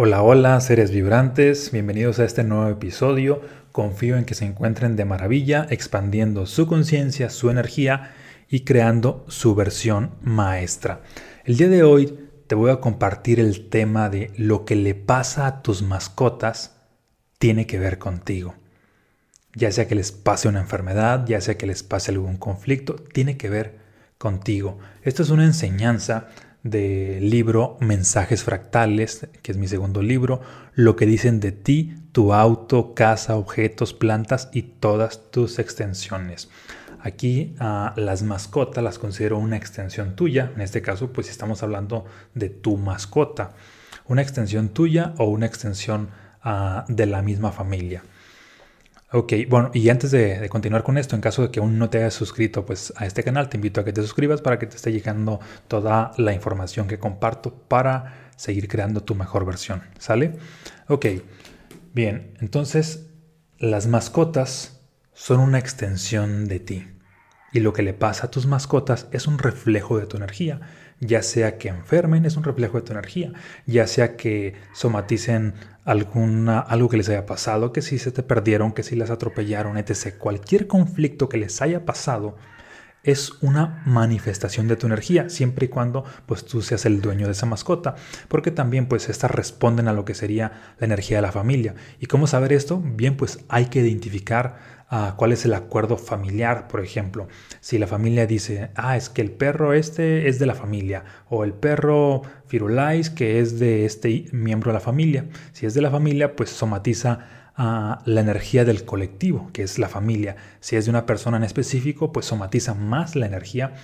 Hola, hola, seres vibrantes, bienvenidos a este nuevo episodio. Confío en que se encuentren de maravilla, expandiendo su conciencia, su energía y creando su versión maestra. El día de hoy te voy a compartir el tema de lo que le pasa a tus mascotas tiene que ver contigo. Ya sea que les pase una enfermedad, ya sea que les pase algún conflicto, tiene que ver contigo. Esto es una enseñanza del libro Mensajes Fractales, que es mi segundo libro, lo que dicen de ti, tu auto, casa, objetos, plantas y todas tus extensiones. Aquí uh, las mascotas las considero una extensión tuya, en este caso pues estamos hablando de tu mascota, una extensión tuya o una extensión uh, de la misma familia. Ok, bueno, y antes de, continuar con esto, en caso de que aún no te hayas suscrito pues, a este canal, te invito a que te suscribas para que te esté llegando toda la información que comparto para seguir creando tu mejor versión. ¿Sale? Ok, bien, entonces las mascotas son una extensión de ti. Y lo que le pasa a tus mascotas es un reflejo de tu energía. Ya sea que enfermen, es un reflejo de tu energía. Ya sea que somaticen alguna, algo que les haya pasado, que si se te perdieron, que si las atropellaron, etc. Cualquier conflicto que les haya pasado es una manifestación de tu energía, siempre y cuando pues tú seas el dueño de esa mascota, porque también pues estas responden a lo que sería la energía de la familia. ¿Y cómo saber esto? Bien, pues hay que identificar cuál es el acuerdo familiar, por ejemplo. Si la familia dice, ah, es que el perro este es de la familia, o el perro Firulais que es de este miembro de la familia. Si es de la familia, pues somatiza a la energía del colectivo, que es la familia. Si es de una persona en específico, pues somatiza más la energía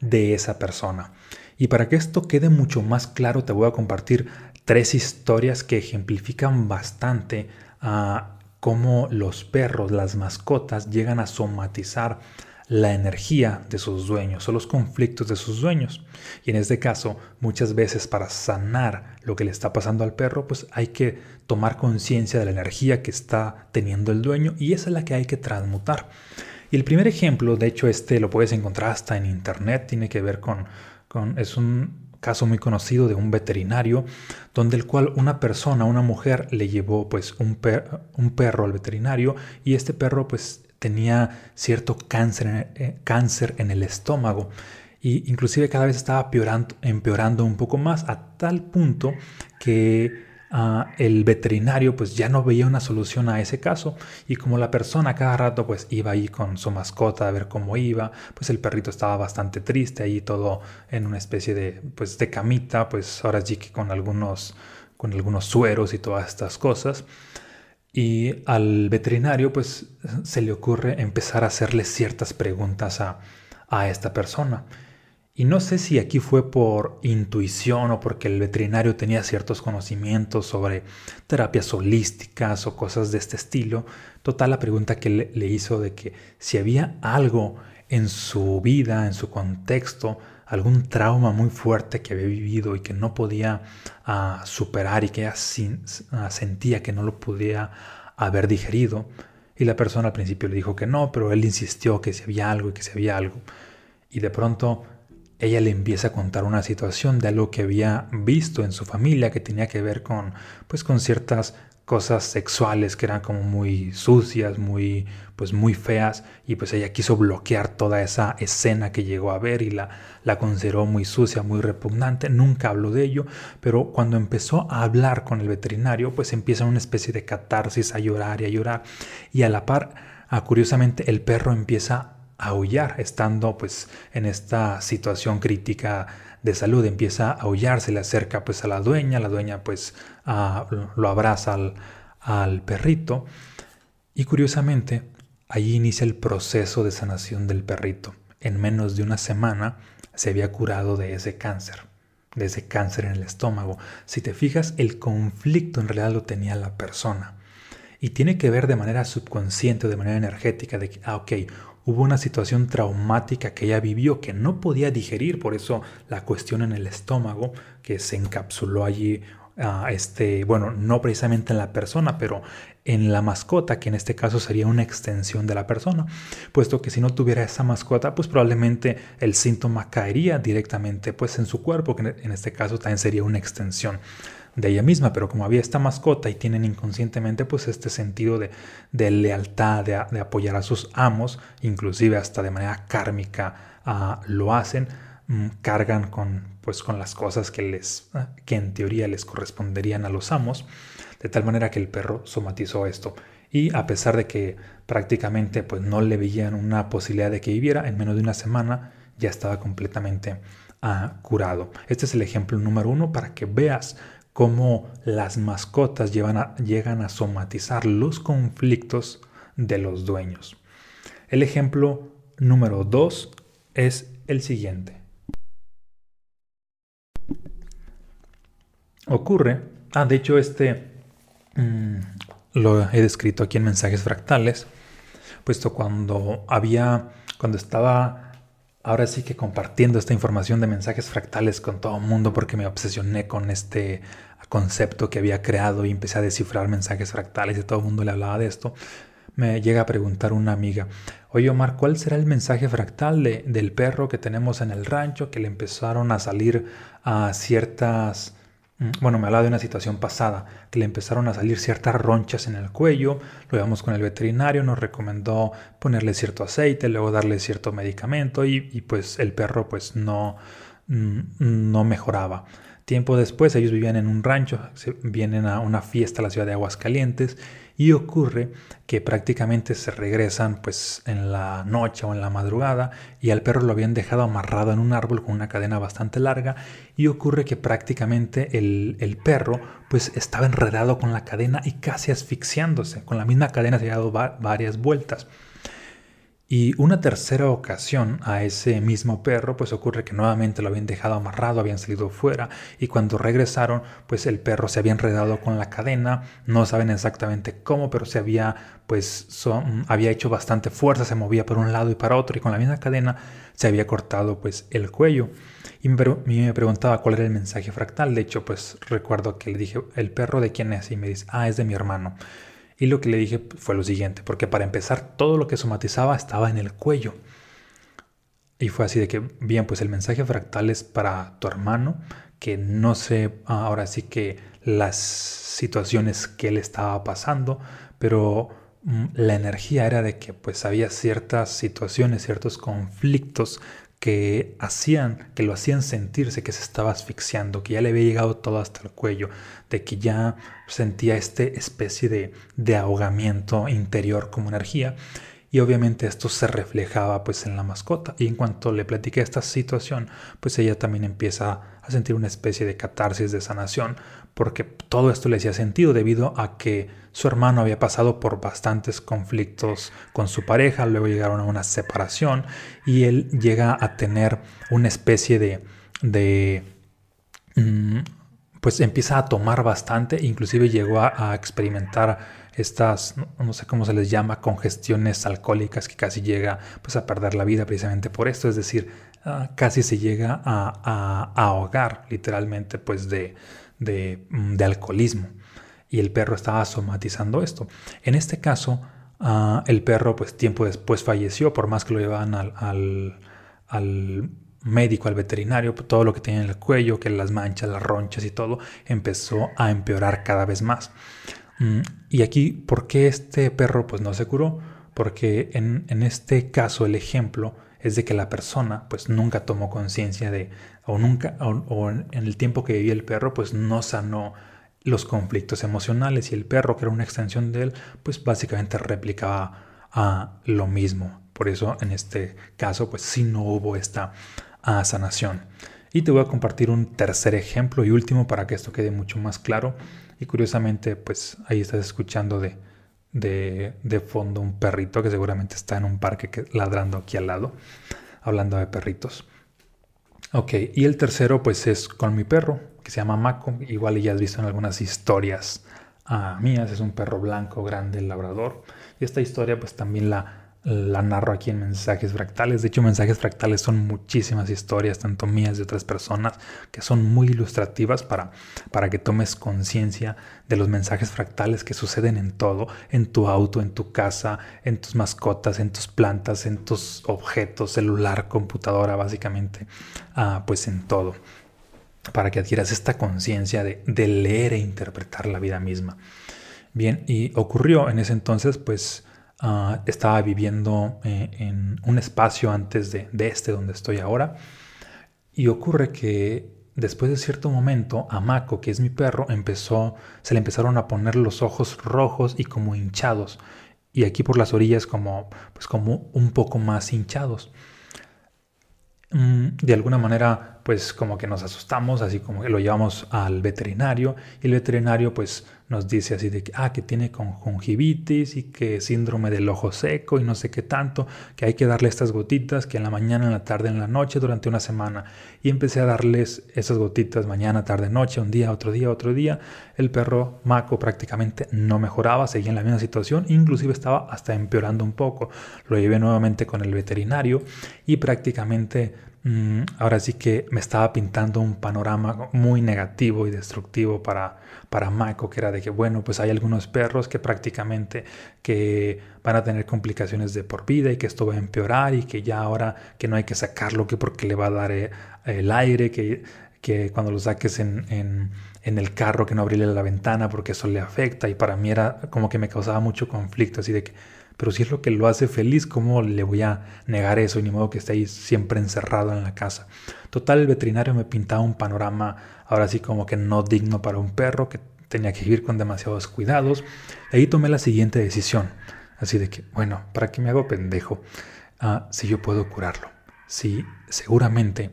de esa persona. Y para que esto quede mucho más claro, te voy a compartir tres historias que ejemplifican bastante a cómo los perros, las mascotas, llegan a somatizar la energía de sus dueños o los conflictos de sus dueños. Y en este caso, muchas veces para sanar lo que le está pasando al perro, pues hay que tomar conciencia de la energía que está teniendo el dueño y esa es la que hay que transmutar. Y el primer ejemplo, de hecho este lo puedes encontrar hasta en internet, tiene que ver con, con es un caso muy conocido de un veterinario, donde el cual una persona, una mujer, le llevó pues un, un perro al veterinario y este perro pues tenía cierto cáncer, eh, cáncer en el estómago y inclusive cada vez estaba empeorando un poco más a tal punto que Ah, el veterinario pues ya no veía una solución a ese caso y como la persona cada rato pues iba ahí con su mascota a ver cómo iba, pues el perrito estaba bastante triste ahí todo en una especie de pues de camita, pues ahora sí que con algunos con algunos sueros y todas estas cosas. Y al veterinario pues se le ocurre empezar a hacerle ciertas preguntas a, a esta persona. Y no sé si aquí fue por intuición o porque el veterinario tenía ciertos conocimientos sobre terapias holísticas o cosas de este estilo. Total, la pregunta que le, hizo de que si había algo en su vida, en su contexto, algún trauma muy fuerte que había vivido y que no podía ah, superar y que ella ah, sentía que no lo podía haber digerido. Y la persona al principio le dijo que no, pero él insistió que si había algo y que si había algo. Y de pronto ella le empieza a contar una situación de algo que había visto en su familia que tenía que ver con pues con ciertas cosas sexuales que eran como muy sucias, muy pues muy feas y pues ella quiso bloquear toda esa escena que llegó a ver y la, la consideró muy sucia, muy repugnante, nunca habló de ello, pero cuando empezó a hablar con el veterinario pues empieza una especie de catarsis a llorar y a llorar y a la par, a, curiosamente el perro empieza aullar, estando pues en esta situación crítica de salud, empieza a aullar, se le acerca pues a la dueña, la dueña pues lo abraza al, al perrito y curiosamente allí inicia el proceso de sanación del perrito. En menos de una semana se había curado de ese cáncer, de ese cáncer en el estómago. Si te fijas, el conflicto en realidad lo tenía la persona. Y tiene que ver de manera subconsciente, de manera energética, de que, ah, ok, hubo una situación traumática que ella vivió que no podía digerir, por eso la cuestión en el estómago que se encapsuló allí, uh, este, bueno, no precisamente en la persona, pero en la mascota, que en este caso sería una extensión de la persona, puesto que si no tuviera esa mascota, pues probablemente el síntoma caería directamente pues en su cuerpo, que en este caso también sería una extensión de ella misma, pero como había esta mascota y tienen inconscientemente pues este sentido de, de lealtad, de, apoyar a sus amos, inclusive hasta de manera kármica ah, lo hacen, mm, cargan con pues con las cosas que les ah, que en teoría les corresponderían a los amos, de tal manera que el perro somatizó esto y a pesar de que prácticamente pues no le veían una posibilidad de que viviera, en menos de una semana ya estaba completamente ah, curado. Este es el ejemplo número uno para que veas cómo las mascotas llegan a somatizar los conflictos de los dueños. El ejemplo número dos es el siguiente. Ocurre, ah, de hecho este mm, lo he descrito aquí en mensajes fractales, puesto cuando había, cuando estaba ahora sí que compartiendo esta información de mensajes fractales con todo el mundo porque me obsesioné con este concepto que había creado y empecé a descifrar mensajes fractales y todo el mundo le hablaba de esto, me llega a preguntar una amiga, oye Omar, ¿cuál será el mensaje fractal del perro que tenemos en el rancho que le empezaron a salir a ciertas... Mm, bueno, me hablaba de una situación pasada, que le empezaron a salir ciertas ronchas en el cuello, lo llevamos con el veterinario, nos recomendó ponerle cierto aceite, luego darle cierto medicamento y, y pues el perro pues no, mm, no mejoraba. Tiempo después ellos vivían en un rancho, vienen a una fiesta a la ciudad de Aguascalientes y ocurre que prácticamente se regresan pues en la noche o en la madrugada y al perro lo habían dejado amarrado en un árbol con una cadena bastante larga y ocurre que prácticamente el, el perro pues estaba enredado con la cadena y casi asfixiándose, con la misma cadena se había dado varias vueltas. Y una tercera ocasión a ese mismo perro, pues ocurre que nuevamente lo habían dejado amarrado, habían salido fuera y cuando regresaron, pues el perro se había enredado con la cadena, no saben exactamente cómo, pero se había, pues, había hecho bastante fuerza, se movía por un lado y para otro y con la misma cadena se había cortado, pues, el cuello. Y me preguntaba cuál era el mensaje fractal. De hecho, pues recuerdo que le dije, ¿el perro de quién es? Y me dice, ah, es de mi hermano. Y lo que le dije fue lo siguiente, porque para empezar todo lo que somatizaba estaba en el cuello. Y fue así de que, bien, pues el mensaje fractal es para tu hermano, que no sé ahora sí que las situaciones que él estaba pasando, pero mm, la energía era de que pues había ciertas situaciones, ciertos conflictos que hacían, que lo hacían sentirse que se estaba asfixiando, que ya le había llegado todo hasta el cuello, de que ya sentía este especie de, de ahogamiento interior como energía. Y obviamente esto se reflejaba pues en la mascota. Y en cuanto le platiqué esta situación, pues ella también empieza a sentir una especie de catarsis de sanación, porque todo esto le hacía sentido debido a que su hermano había pasado por bastantes conflictos con su pareja, luego llegaron a una separación y él llega a tener una especie de, mm, pues empieza a tomar bastante, inclusive llegó a, experimentar estas, no sé cómo se les llama, congestiones alcohólicas que casi llega pues a perder la vida precisamente por esto, es decir, ah, casi se llega a, ahogar literalmente pues de, Mm, de, alcoholismo. Y el perro estaba somatizando esto. En este caso, ah, el perro, pues tiempo después falleció, por más que lo llevaban al, al, médico, al veterinario, pues, todo lo que tenía en el cuello, que las manchas, las ronchas y todo, empezó a empeorar cada vez más. Mm, y aquí, ¿por qué este perro pues no se curó? Porque en, este caso el ejemplo es de que la persona pues nunca tomó conciencia de, o nunca, o, en el tiempo que vivía el perro pues no sanó los conflictos emocionales y el perro que era una extensión de él pues básicamente replicaba a lo mismo. Por eso en este caso pues sí no hubo esta ah, sanación. Y te voy a compartir un tercer ejemplo y último para que esto quede mucho más claro. Y curiosamente pues ahí estás escuchando de, de, fondo un perrito que seguramente está en un parque ladrando aquí al lado, hablando de perritos. Ok, y el tercero pues es con mi perro, que se llama Mako, igual ya has visto en algunas historias ah, mías, es un perro blanco, grande, labrador. Y esta historia pues también la, la narro aquí en mensajes fractales. De hecho, mensajes fractales son muchísimas historias, tanto mías de otras personas, que son muy ilustrativas para, para que tomes conciencia de los mensajes fractales que suceden en todo, en tu auto, en tu casa, en tus mascotas, en tus plantas, en tus objetos, celular, computadora, básicamente, ah, pues en todo. para que adquieras esta conciencia de, leer e interpretar la vida misma. Bien, y ocurrió en ese entonces, pues ah, estaba viviendo eh, en un espacio antes de, de este donde estoy ahora, y ocurre que después de cierto momento, a Mako, que es mi perro, empezó, se le empezaron a poner los ojos rojos y como hinchados. Y aquí por las orillas como, pues como un poco más hinchados. Mm, de alguna manera, pues como que nos asustamos, así como que lo llevamos al veterinario y el veterinario pues nos dice así de que, ah, que tiene conjuntivitis y que síndrome del ojo seco y no sé qué tanto, que hay que darle estas gotitas, que en la mañana, en la tarde, en la noche, durante una semana. Y empecé a darles esas gotitas mañana, tarde, noche, un día, otro día, otro día. El perro Maco prácticamente no mejoraba, seguía en la misma situación, inclusive estaba hasta empeorando un poco. Lo llevé nuevamente con el veterinario y prácticamente mm, ahora sí que me estaba pintando un panorama muy negativo y destructivo para, para que era de que, bueno, pues hay algunos perros que prácticamente que van a tener complicaciones de por vida y que esto va a empeorar y que ya ahora que no hay que sacarlo que porque le va a dar eh, el aire, que, que cuando lo saques en, en, en, el carro que no abrirle la ventana porque eso le afecta. Y para mí era como que me causaba mucho conflicto, así de que, pero si es lo que lo hace feliz, ¿cómo le voy a negar eso? Y ni modo que esté ahí siempre encerrado en la casa. Total, el veterinario me pintaba un panorama ahora sí como que no digno para un perro, que tenía que vivir con demasiados cuidados. ahí tomé la siguiente decisión. Así de que, bueno, ¿para qué me hago pendejo? Ah, si yo puedo curarlo. Si seguramente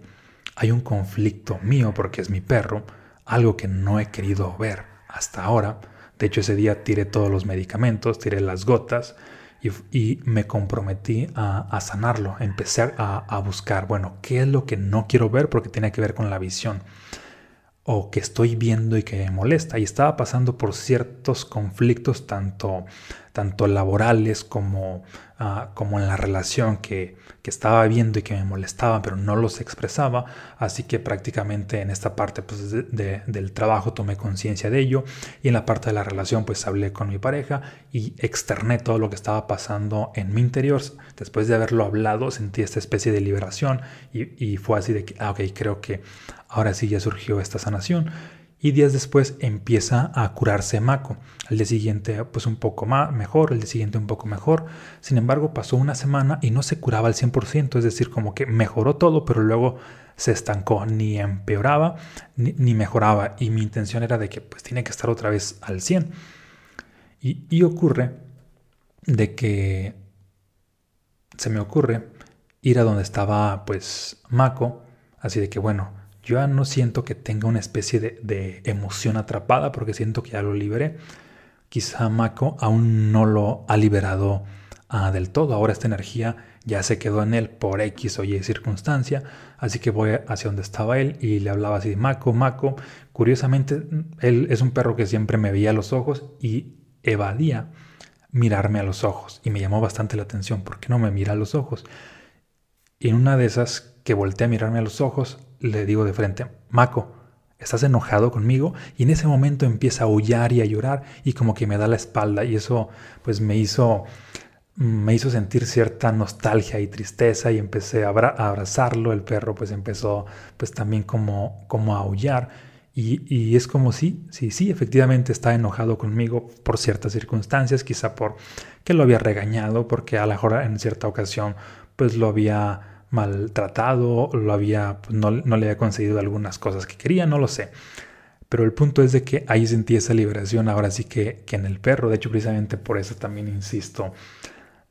hay un conflicto mío porque es mi perro, algo que no he querido ver hasta ahora. De hecho, ese día tiré todos los medicamentos, tiré las gotas y, me comprometí a, sanarlo. Empecé a, buscar, bueno, ¿qué es lo que no quiero ver? Porque tiene que ver con la visión o que estoy viendo y que me molesta. Y estaba pasando por ciertos conflictos, tanto, tanto laborales como, ah, como en la relación que, que, estaba viendo y que me molestaban, pero no los expresaba. Así que prácticamente en esta parte pues, del trabajo tomé conciencia de ello. Y en la parte de la relación, pues hablé con mi pareja y externé todo lo que estaba pasando en mi interior. Después de haberlo hablado, sentí esta especie de liberación y, y fue así de que, ah, ok, creo que Ahora sí ya surgió esta sanación y días después empieza a curarse Mako. Al día siguiente pues un poco más mejor, el día siguiente un poco mejor. Sin embargo pasó una semana y no se curaba al 100%, es decir, como que mejoró todo, pero luego se estancó, ni empeoraba ni, mejoraba. Y mi intención era de que pues tiene que estar otra vez al 100. Y, y ocurre de que se me ocurre ir a donde estaba pues Mako, así de que bueno, yo ya no siento que tenga una especie de, emoción atrapada porque siento que ya lo liberé. Quizá Mako aún no lo ha liberado ah, del todo. Ahora esta energía ya se quedó en él por X o Y circunstancia. Así que voy hacia donde estaba él y le hablaba así, Mako, Mako. Curiosamente, él es un perro que siempre me veía a los ojos y evadía mirarme a los ojos. Y me llamó bastante la atención. ¿Por qué no me mira a los ojos? Y en una de esas que volteé a mirarme a los ojos, le digo de frente, Mako, ¿estás enojado conmigo? Y en ese momento empieza a aullar y a llorar y como que me da la espalda y eso pues me hizo, me hizo sentir cierta nostalgia y tristeza y empecé a, abrazarlo, el perro pues empezó pues también como, como a aullar y, y, es como si, sí, sí, efectivamente está enojado conmigo por ciertas circunstancias, quizá por que lo había regañado, porque a lo mejor en cierta ocasión pues lo había maltratado, lo había, pues, no, le había concedido algunas cosas que quería, no lo sé. Pero el punto es de que ahí sentí esa liberación, ahora sí que, que en el perro. De hecho, precisamente por eso también insisto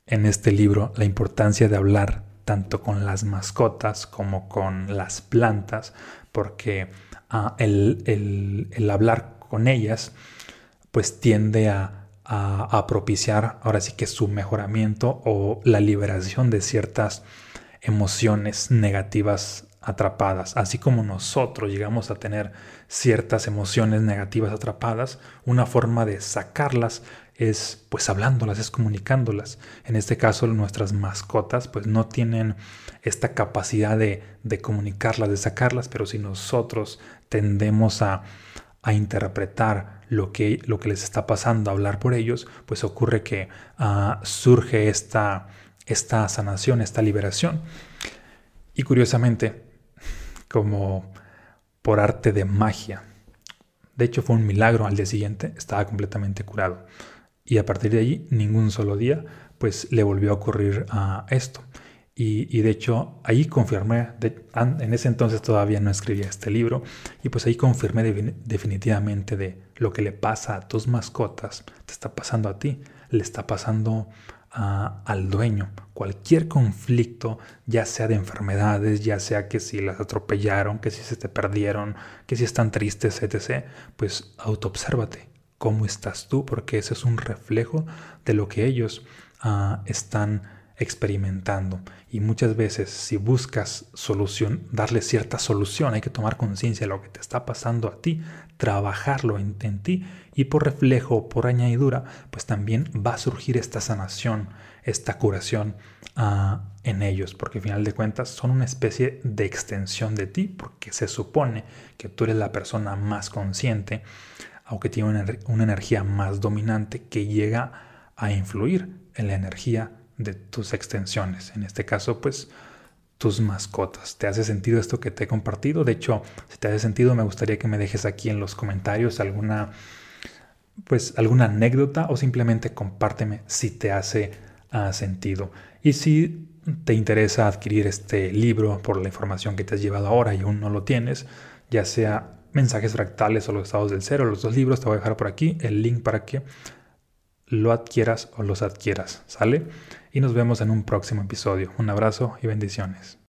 en este libro la importancia de hablar tanto con las mascotas como con las plantas, porque ah, el, hablar con ellas pues tiende a, a, propiciar ahora sí que su mejoramiento o la liberación de ciertas emociones negativas atrapadas. Así como nosotros llegamos a tener ciertas emociones negativas atrapadas, una forma de sacarlas es pues hablándolas, es comunicándolas. En este caso nuestras mascotas pues no tienen esta capacidad de, comunicarlas, de sacarlas, pero si nosotros tendemos a, interpretar lo que, lo que les está pasando, a hablar por ellos, pues ocurre que ah, surge esta esta sanación, esta liberación. Y curiosamente, como por arte de magia. De hecho, fue un milagro al día siguiente, estaba completamente curado. Y a partir de allí, ningún solo día, pues le volvió a ocurrir a esto. Y, de hecho, ahí confirmé, en ese entonces todavía no escribía este libro, y pues ahí confirmé definitivamente de lo que le pasa a tus mascotas, te está pasando a ti, le está pasando al dueño. Cualquier conflicto, ya sea de enfermedades, ya sea que si las atropellaron, que si se te perdieron, que si están tristes, etc., pues autoobsérvate. ¿Cómo estás tú? Porque ese es un reflejo de lo que ellos ah, están experimentando. Y muchas veces si buscas solución, darle cierta solución, hay que tomar conciencia de lo que te está pasando a ti, trabajarlo en, ti y por reflejo, por añadidura, pues también va a surgir esta sanación, esta curación ah, en ellos, porque al final de cuentas son una especie de extensión de ti, porque se supone que tú eres la persona más consciente, aunque tiene una, una energía más dominante que llega a influir en la energía de tus extensiones. En este caso, pues tus mascotas. ¿Te hace sentido esto que te he compartido? De hecho, si te hace sentido, me gustaría que me dejes aquí en los comentarios alguna pues alguna anécdota o simplemente compárteme si te hace ah, sentido. Y si te interesa adquirir este libro por la información que te has llevado ahora y aún no lo tienes, ya sea mensajes fractales o los estados del cero, los dos libros, te voy a dejar por aquí el link para que lo adquieras o los adquieras, ¿sale? Y nos vemos en un próximo episodio. Un abrazo y bendiciones.